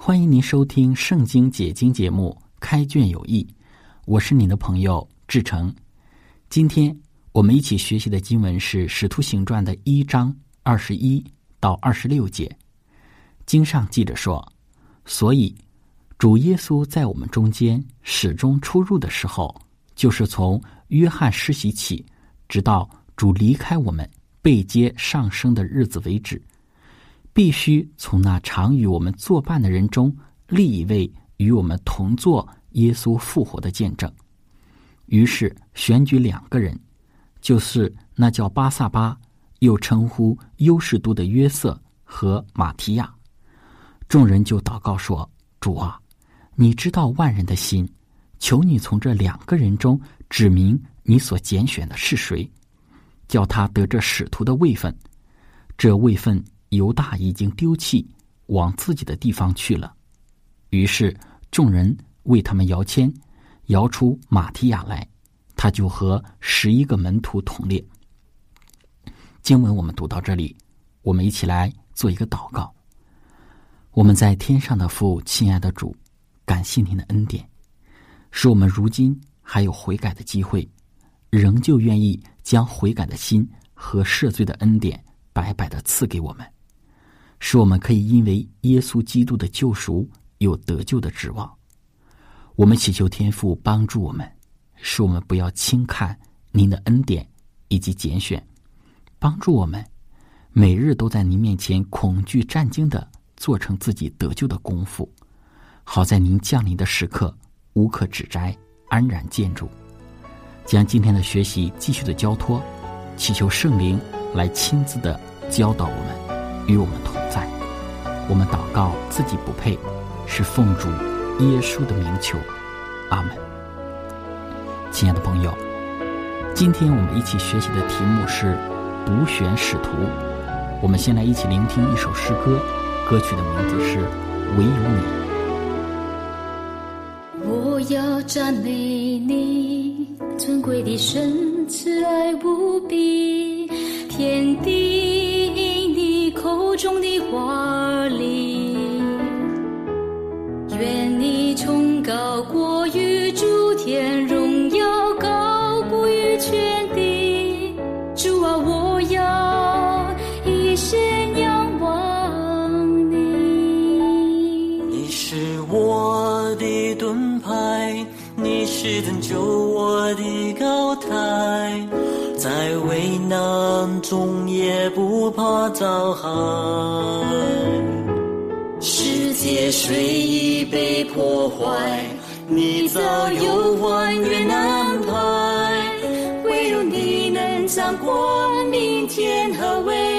欢迎您收听《圣经解经》节目《开卷有益》，我是您的朋友志成。今天我们一起学习的经文是《使徒行传》的一章二十一到二十六节。经上记着说：“所以主耶稣在我们中间始终出入的时候，就是从约翰施洗起，直到主离开我们被接上升的日子为止。”必须从那常与我们作伴的人中立一位与我们同作耶稣复活的见证。于是选举两个人，就是那叫巴萨巴，又称呼优士都的约瑟和马提亚。众人就祷告说：“主啊，你知道万人的心，求你从这两个人中指明你所拣选的是谁，叫他得这使徒的位分。这位分。”犹大已经丢弃，往自己的地方去了。于是众人为他们摇签，摇出马提亚来，他就和十一个门徒同列。经文我们读到这里，我们一起来做一个祷告。我们在天上的父，亲爱的主，感谢您的恩典，使我们如今还有悔改的机会，仍旧愿意将悔改的心和赦罪的恩典白白的赐给我们。使我们可以因为耶稣基督的救赎有得救的指望。我们祈求天父帮助我们，使我们不要轻看您的恩典以及拣选，帮助我们每日都在您面前恐惧战惊的做成自己得救的功夫，好在您降临的时刻无可指摘，安然建筑。将今天的学习继续的交托，祈求圣灵来亲自的教导我们，与我们同。我们祷告自己不配，是奉主耶稣的名求，阿门。亲爱的朋友，今天我们一起学习的题目是“独选使徒”。我们先来一起聆听一首诗歌，歌曲的名字是《唯有你》。我要赞美你，尊贵的神，慈爱无比，天地手中的花儿里，愿你崇高过于诸天，荣耀高估于全地。主啊，我要一生仰望你，你是我的盾牌，你是拯救我的高台。在危难。中也不怕遭害，世界虽已被破坏，你早有万缘安排，唯有你能掌管明天和未来。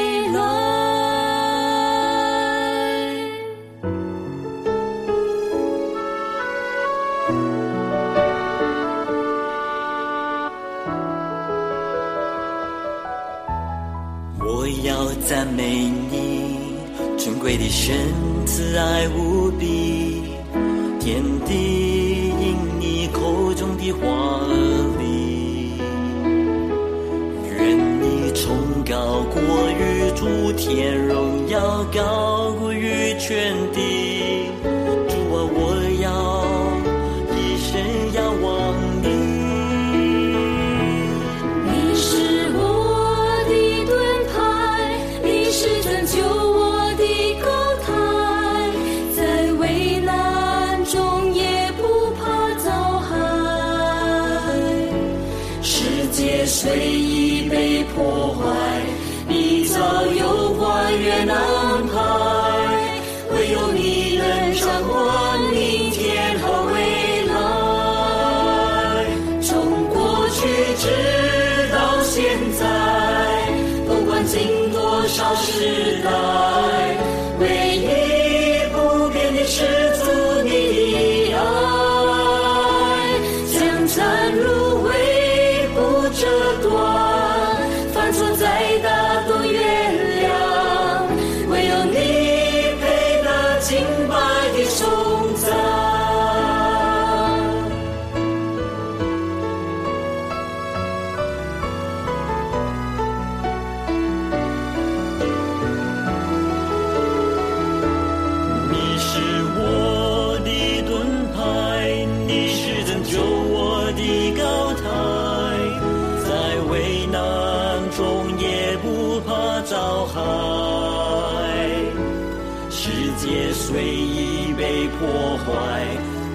赞美你，尊贵的神，慈爱无比，天地因你口中的话而立。愿你崇高过于诸天，荣耀高过于全地。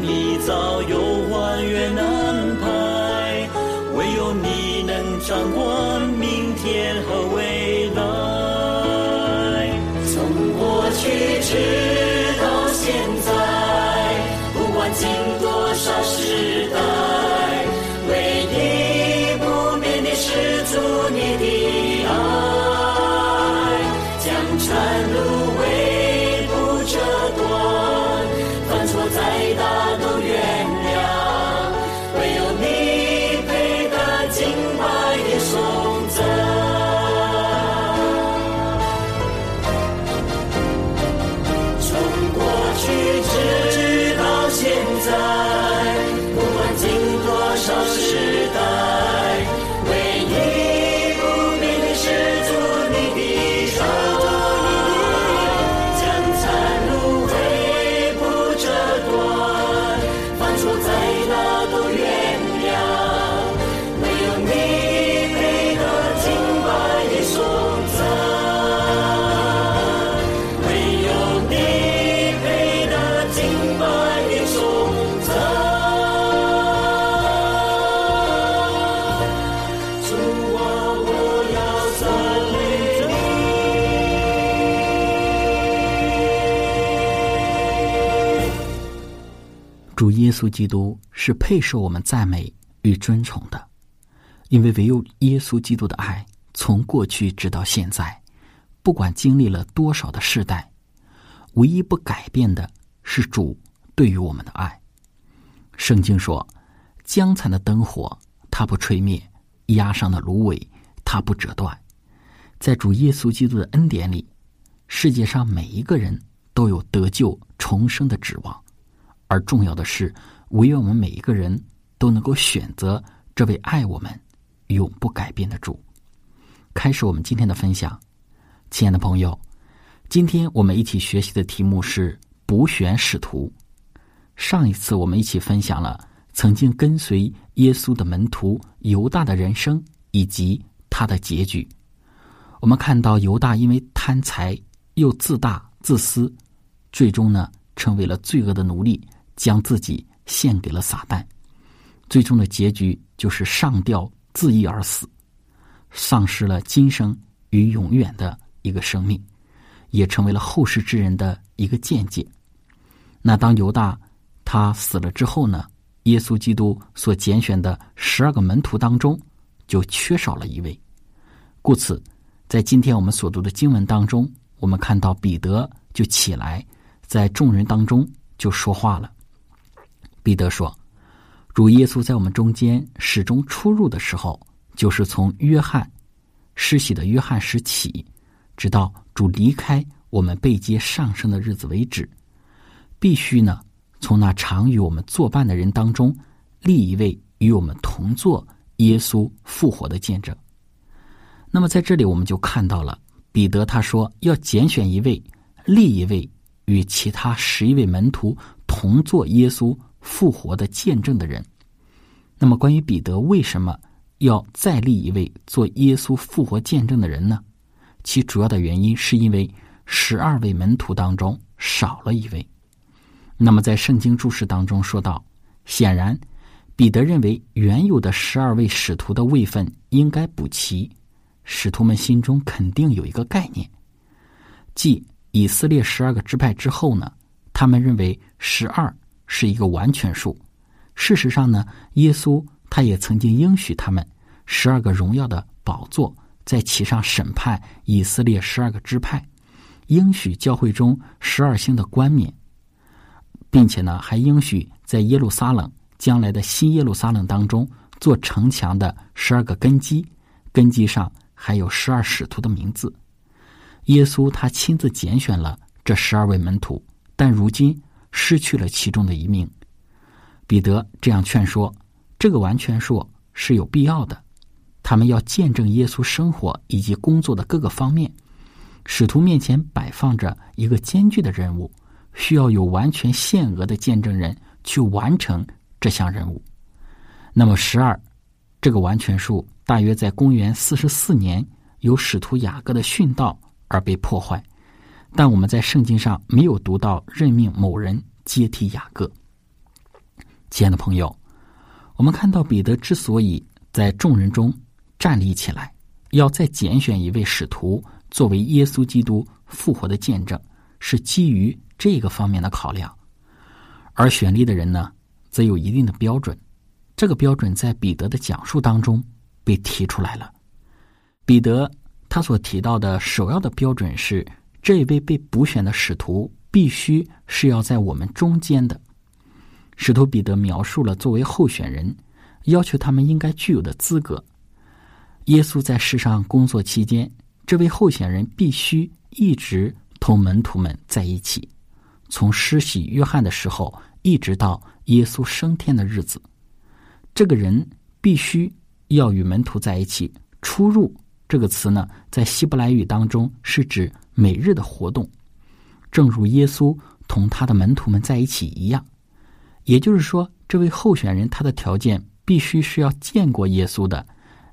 你早有还原耶稣基督是配受我们赞美与尊崇的，因为唯有耶稣基督的爱，从过去直到现在，不管经历了多少的世代，唯一不改变的是主对于我们的爱。圣经说：“将残的灯火，它不吹灭；压伤的芦苇，它不折断。”在主耶稣基督的恩典里，世界上每一个人都有得救重生的指望。而重要的是，唯愿我们每一个人都能够选择这位爱我们、永不改变的主。开始我们今天的分享，亲爱的朋友，今天我们一起学习的题目是补选使徒。上一次我们一起分享了曾经跟随耶稣的门徒犹大的人生以及他的结局。我们看到犹大因为贪财又自大自私，最终呢成为了罪恶的奴隶。将自己献给了撒旦，最终的结局就是上吊自缢而死，丧失了今生与永远的一个生命，也成为了后世之人的一个见解。那当犹大他死了之后呢？耶稣基督所拣选的十二个门徒当中，就缺少了一位。故此，在今天我们所读的经文当中，我们看到彼得就起来，在众人当中就说话了。彼得说：“主耶稣在我们中间始终出入的时候，就是从约翰施洗的约翰时起，直到主离开我们被接上升的日子为止，必须呢从那常与我们作伴的人当中立一位与我们同坐耶稣复活的见证。那么在这里我们就看到了彼得他说要拣选一位，立一位与其他十一位门徒同坐耶稣。”复活的见证的人，那么关于彼得为什么要再立一位做耶稣复活见证的人呢？其主要的原因是因为十二位门徒当中少了一位。那么在圣经注释当中说到，显然彼得认为原有的十二位使徒的位分应该补齐。使徒们心中肯定有一个概念，继以色列十二个支派之后呢，他们认为十二是一个完全数。事实上呢，耶稣他也曾经应许他们十二个荣耀的宝座在其上审判以色列十二个支派，应许教会中十二星的冠冕，并且呢，还应许在耶路撒冷。将来的新耶路撒冷当中，做城墙的十二个根基，根基上还有十二使徒的名字。耶稣他亲自拣选了这十二位门徒，但如今失去了其中的一名。彼得这样劝说：这个完全说是有必要的。他们要见证耶稣生活以及工作的各个方面。使徒面前摆放着一个艰巨的任务，需要有完全限额的见证人去完成。这项任务，那么十二这个完全数大约在公元四十四年由使徒雅各的殉道而被破坏，但我们在圣经上没有读到任命某人接替雅各。亲爱的朋友，我们看到彼得之所以在众人中站立起来，要再拣选一位使徒作为耶稣基督复活的见证，是基于这个方面的考量，而选立的人呢？则有一定的标准，这个标准在彼得的讲述当中被提出来了。彼得他所提到的首要的标准是，这一位被补选的使徒必须是要在我们中间的。使徒彼得描述了作为候选人要求他们应该具有的资格。耶稣在世上工作期间，这位候选人必须一直同门徒们在一起，从施洗约翰的时候一直到。耶稣升天的日子，这个人必须要与门徒在一起。出入这个词呢，在希伯来语当中是指每日的活动，正如耶稣同他的门徒们在一起一样。也就是说，这位候选人他的条件必须是要见过耶稣的，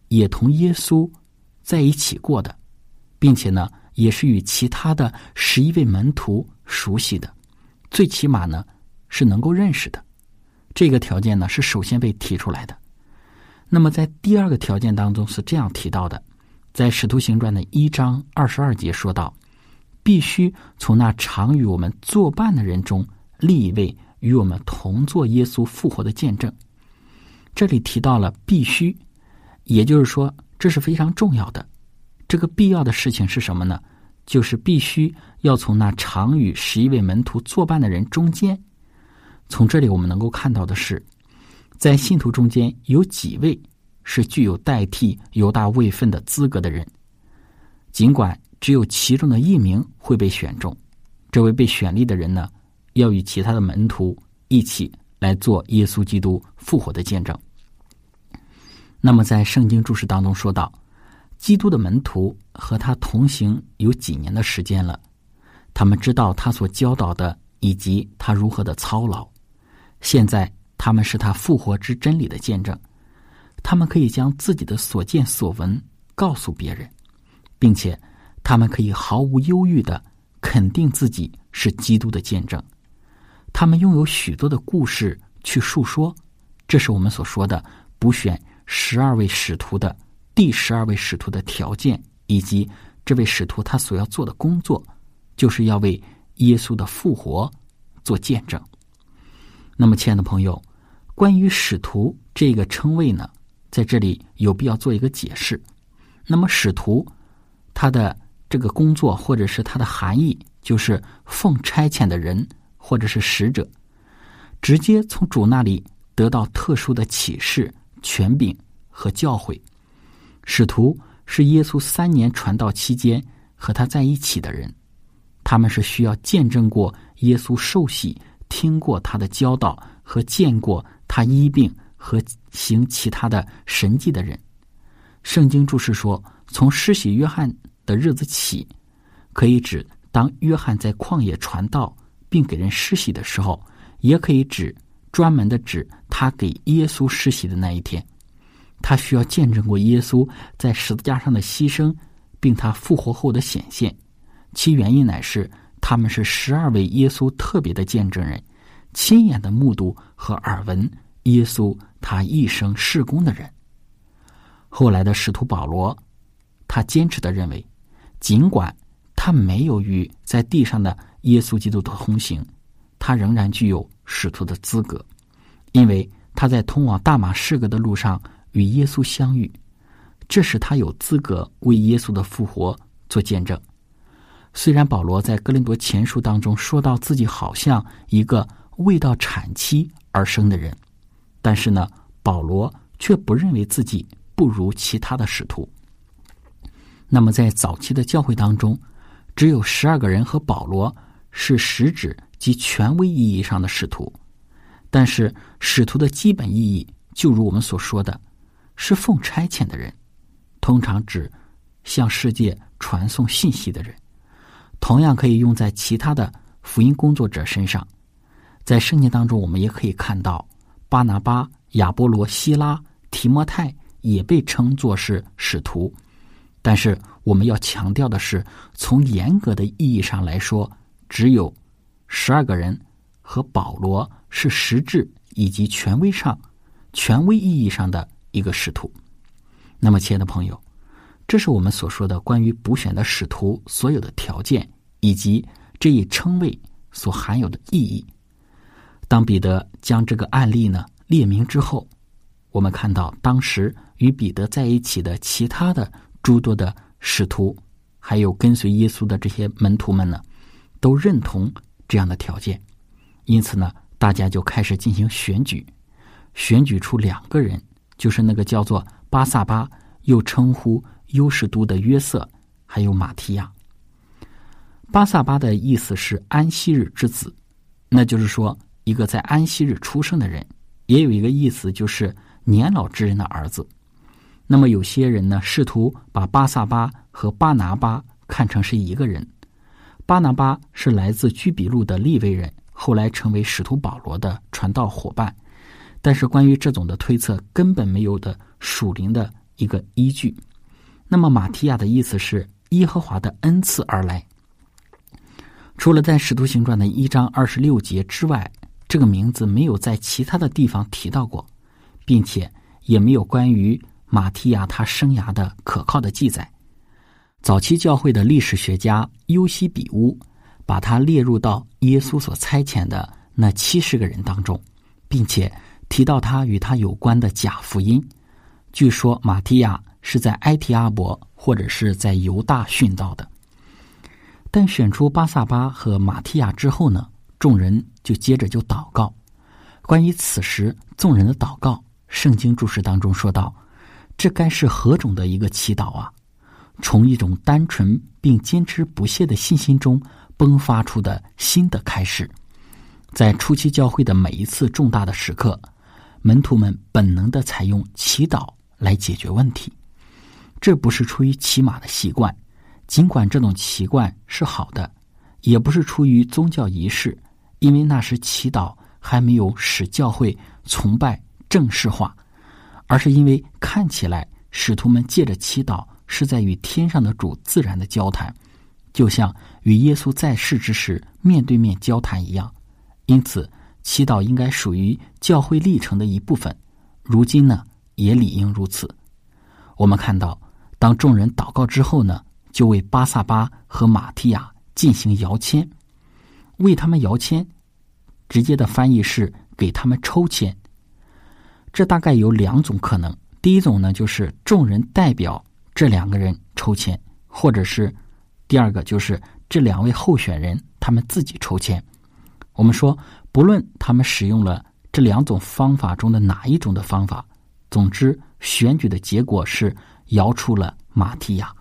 也同耶稣在一起过的，并且呢，也是与其他的十一位门徒熟悉的，最起码呢是能够认识的。这个条件呢是首先被提出来的。那么在第二个条件当中是这样提到的，在《使徒行传》的一章二十二节说到，必须从那常与我们作伴的人中立一位与我们同做耶稣复活的见证。这里提到了必须，也就是说这是非常重要的。这个必要的事情是什么呢？就是必须要从那常与十一位门徒作伴的人中间。从这里我们能够看到的是，在信徒中间有几位是具有代替犹大位分的资格的人。尽管只有其中的一名会被选中，这位被选立的人呢，要与其他的门徒一起来做耶稣基督复活的见证。那么，在圣经注释当中说到，基督的门徒和他同行有几年的时间了，他们知道他所教导的以及他如何的操劳。现在他们是他复活之真理的见证，他们可以将自己的所见所闻告诉别人，并且他们可以毫无忧郁的肯定自己是基督的见证。他们拥有许多的故事去述说，这是我们所说的补选十二位使徒的第十二位使徒的条件，以及这位使徒他所要做的工作，就是要为耶稣的复活做见证。那么，亲爱的朋友，关于使徒这个称谓呢，在这里有必要做一个解释。那么，使徒他的这个工作或者是它的含义，就是奉差遣的人或者是使者，直接从主那里得到特殊的启示、权柄和教诲。使徒是耶稣三年传道期间和他在一起的人，他们是需要见证过耶稣受洗。听过他的教导和见过他医病和行其他的神迹的人，圣经注释说，从施洗约翰的日子起，可以指当约翰在旷野传道并给人施洗的时候，也可以指专门的指他给耶稣施洗的那一天。他需要见证过耶稣在十字架上的牺牲，并他复活后的显现，其原因乃是。他们是十二位耶稣特别的见证人，亲眼的目睹和耳闻耶稣他一生事工的人。后来的使徒保罗，他坚持的认为，尽管他没有与在地上的耶稣基督的同行，他仍然具有使徒的资格，因为他在通往大马士革的路上与耶稣相遇，这使他有资格为耶稣的复活做见证。虽然保罗在哥林多前书当中说到自己好像一个未到产期而生的人，但是呢，保罗却不认为自己不如其他的使徒。那么在早期的教会当中，只有十二个人和保罗是实质及权威意义上的使徒，但是使徒的基本意义，就如我们所说的，是奉差遣的人，通常指向世界传送信息的人。同样可以用在其他的福音工作者身上，在圣经当中，我们也可以看到巴拿巴、亚波罗、希拉、提摩太也被称作是使徒。但是我们要强调的是，从严格的意义上来说，只有十二个人和保罗是实质以及权威上、权威意义上的一个使徒。那么，亲爱的朋友。这是我们所说的关于补选的使徒所有的条件，以及这一称谓所含有的意义。当彼得将这个案例呢列明之后，我们看到当时与彼得在一起的其他的诸多的使徒，还有跟随耶稣的这些门徒们呢，都认同这样的条件。因此呢，大家就开始进行选举，选举出两个人，就是那个叫做巴萨巴，又称呼。优士都的约瑟，还有马提亚。巴萨巴的意思是安息日之子，那就是说一个在安息日出生的人。也有一个意思就是年老之人的儿子。那么有些人呢试图把巴萨巴和巴拿巴看成是一个人。巴拿巴是来自居比路的利未人，后来成为使徒保罗的传道伙伴。但是关于这种的推测根本没有的属灵的一个依据。那么马提亚的意思是耶和华的恩赐而来。除了在《使徒行传》的一章二十六节之外，这个名字没有在其他的地方提到过，并且也没有关于马提亚他生涯的可靠的记载。早期教会的历史学家尤西比乌把他列入到耶稣所差遣的那七十个人当中，并且提到他与他有关的假福音。据说马提亚。是在埃提阿伯或者是在犹大殉道的，但选出巴萨巴和马提亚之后呢，众人就接着就祷告。关于此时众人的祷告，圣经注释当中说道：“这该是何种的一个祈祷啊！从一种单纯并坚持不懈的信心中迸发出的新的开始。在初期教会的每一次重大的时刻，门徒们本能的采用祈祷来解决问题。”这不是出于骑马的习惯，尽管这种习惯是好的，也不是出于宗教仪式，因为那时祈祷还没有使教会崇拜正式化，而是因为看起来使徒们借着祈祷是在与天上的主自然的交谈，就像与耶稣在世之时面对面交谈一样。因此，祈祷应该属于教会历程的一部分。如今呢，也理应如此。我们看到。当众人祷告之后呢，就为巴萨巴和马提亚进行摇签，为他们摇签，直接的翻译是给他们抽签。这大概有两种可能：第一种呢，就是众人代表这两个人抽签；或者是第二个，就是这两位候选人他们自己抽签。我们说，不论他们使用了这两种方法中的哪一种的方法，总之选举的结果是。摇出了马提亚。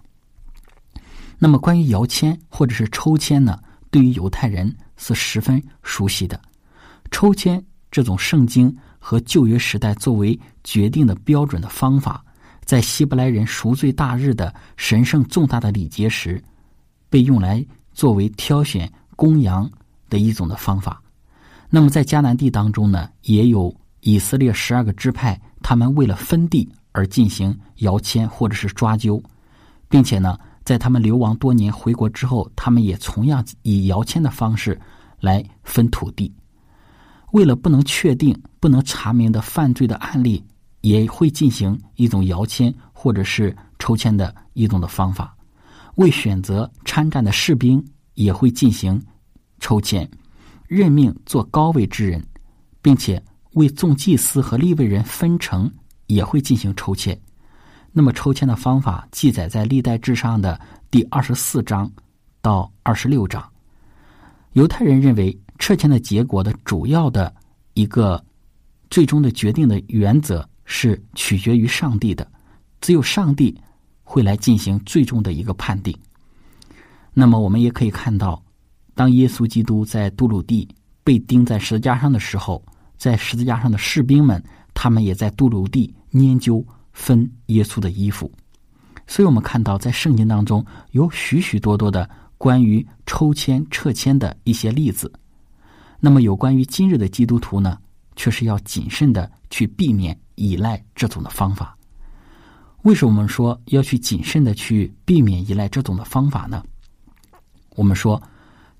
那么，关于摇签或者是抽签呢？对于犹太人是十分熟悉的。抽签这种圣经和旧约时代作为决定的标准的方法，在希伯来人赎罪大日的神圣重大的礼节时，被用来作为挑选公羊的一种的方法。那么，在迦南地当中呢，也有以色列十二个支派，他们为了分地。而进行摇签或者是抓阄，并且呢，在他们流亡多年回国之后，他们也同样以摇签的方式来分土地。为了不能确定、不能查明的犯罪的案例，也会进行一种摇签或者是抽签的一种的方法。为选择参战的士兵，也会进行抽签，任命做高位之人，并且为众祭司和立位人分成，也会进行抽签。那么抽签的方法记载在历代志上的第二十四章到二十六章。犹太人认为撤签的结果的主要的一个最终的决定的原则是取决于上帝的，只有上帝会来进行最终的一个判定。那么我们也可以看到，当耶稣基督在杜鲁地被钉在十字架上的时候，在十字架上的士兵们，他们也在杜鲁地研究。分耶稣的衣服，所以我们看到在圣经当中有许许多多的关于抽签撤签的一些例子。那么有关于今日的基督徒呢，却是要谨慎的去避免依赖这种的方法。为什么我们说要去谨慎的去避免依赖这种的方法呢？我们说，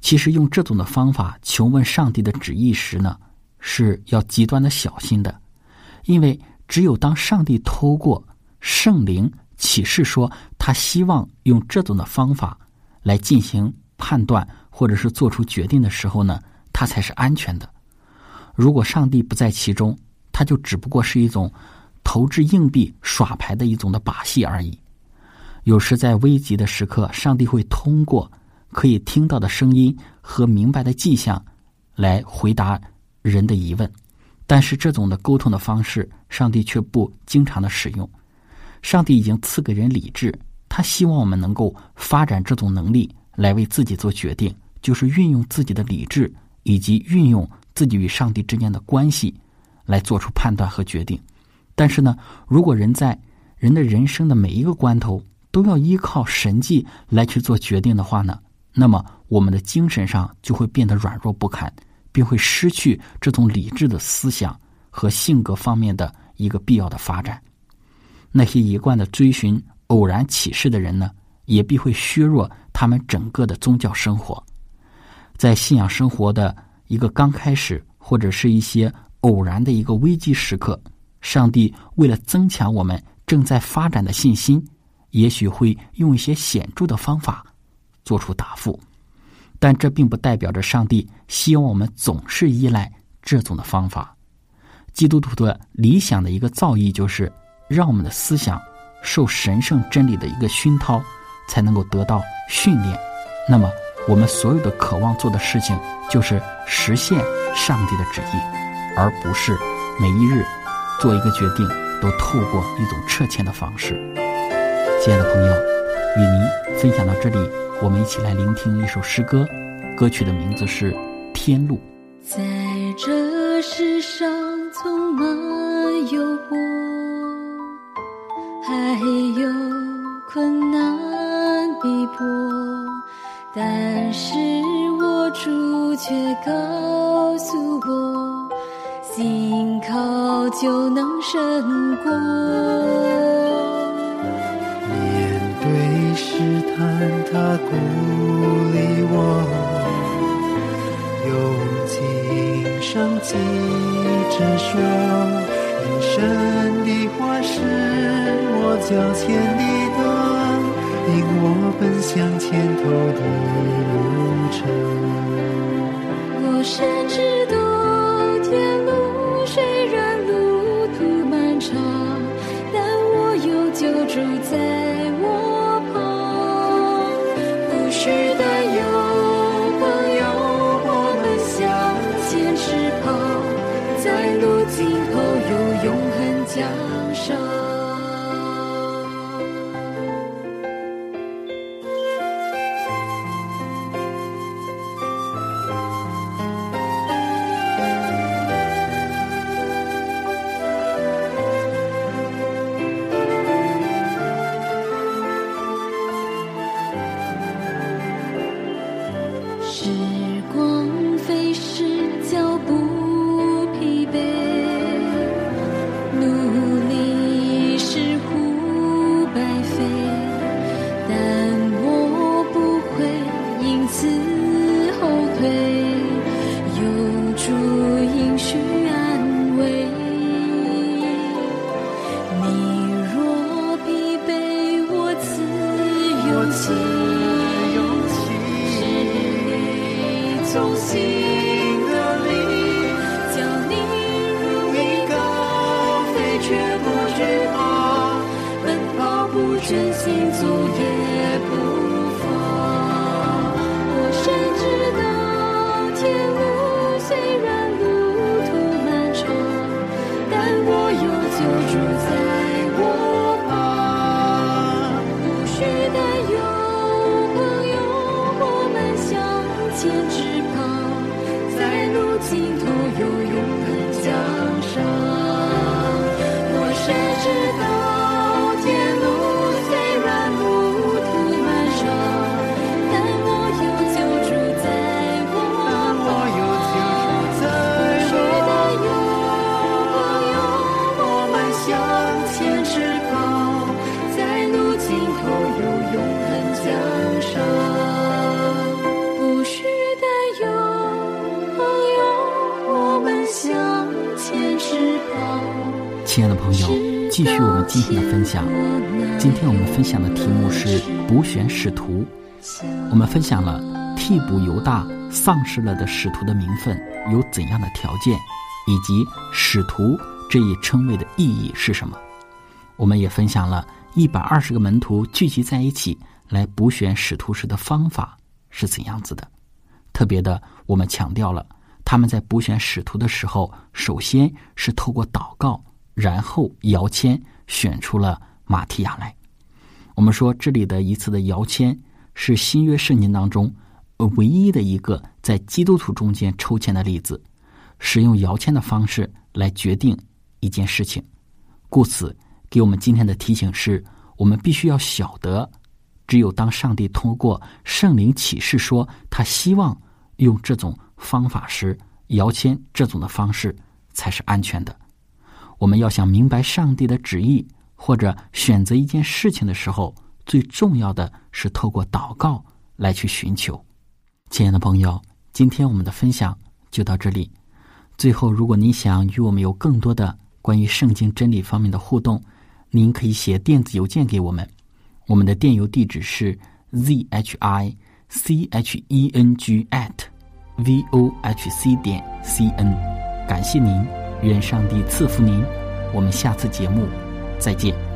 其实用这种的方法求问上帝的旨意时呢，是要极端的小心的，因为。只有当上帝透过圣灵启示说他希望用这种的方法来进行判断或者是做出决定的时候呢，它才是安全的。如果上帝不在其中，它就只不过是一种投掷硬币耍牌的一种的把戏而已。有时在危急的时刻，上帝会通过可以听到的声音和明白的迹象来回答人的疑问。但是这种的沟通的方式，上帝却不经常的使用。上帝已经赐给人理智，他希望我们能够发展这种能力来为自己做决定，就是运用自己的理智以及运用自己与上帝之间的关系来做出判断和决定。但是呢，如果人在人的人生的每一个关头都要依靠神迹来去做决定的话呢，那么我们的精神上就会变得软弱不堪。并会失去这种理智的思想和性格方面的一个必要的发展。那些一贯的追寻偶然启示的人呢，也必会削弱他们整个的宗教生活。在信仰生活的一个刚开始，或者是一些偶然的一个危机时刻，上帝为了增强我们正在发展的信心，也许会用一些显著的方法做出答复。但这并不代表着上帝希望我们总是依赖这种的方法。基督徒的理想的一个造诣，就是让我们的思想受神圣真理的一个熏陶，才能够得到训练。那么，我们所有的渴望做的事情，就是实现上帝的旨意，而不是每一日做一个决定都透过一种撤迁的方式。亲爱的朋友，与您分享到这里。我们一起来聆听一首诗歌，歌曲的名字是《天路》。在这世上，充满诱惑，还有困难却告诉我，信靠就能胜过。面对试探他鼓励我，用情声记着说，人生的话是我脚前心的力教你如意高飞却不惧怕奔跑不真心足矣继续我们今天的分享。今天我们分享的题目是补选使徒。我们分享了替补犹大丧失了的使徒的名分有怎样的条件，以及使徒这一称谓的意义是什么。我们也分享了一百二十个门徒聚集在一起来补选使徒时的方法是怎样子的。特别的，我们强调了他们在补选使徒的时候，首先是透过祷告，然后摇签选出了马提亚来。我们说这里的一次的摇签是新约圣经当中唯一的一个在基督徒中间抽签的例子，使用摇签的方式来决定一件事情。故此，给我们今天的提醒是：我们必须要晓得，只有当上帝通过圣灵启示说他希望用这种方法时，摇签这种的方式才是安全的。我们要想明白上帝的旨意，或者选择一件事情的时候，最重要的是透过祷告来去寻求。亲爱的朋友，今天我们的分享就到这里。最后，如果您想与我们有更多的关于圣经真理方面的互动，您可以写电子邮件给我们，我们的电邮地址是 z h i c h e n g at v o h c 点 c n。感谢您，愿上帝赐福您。我们下次节目再见。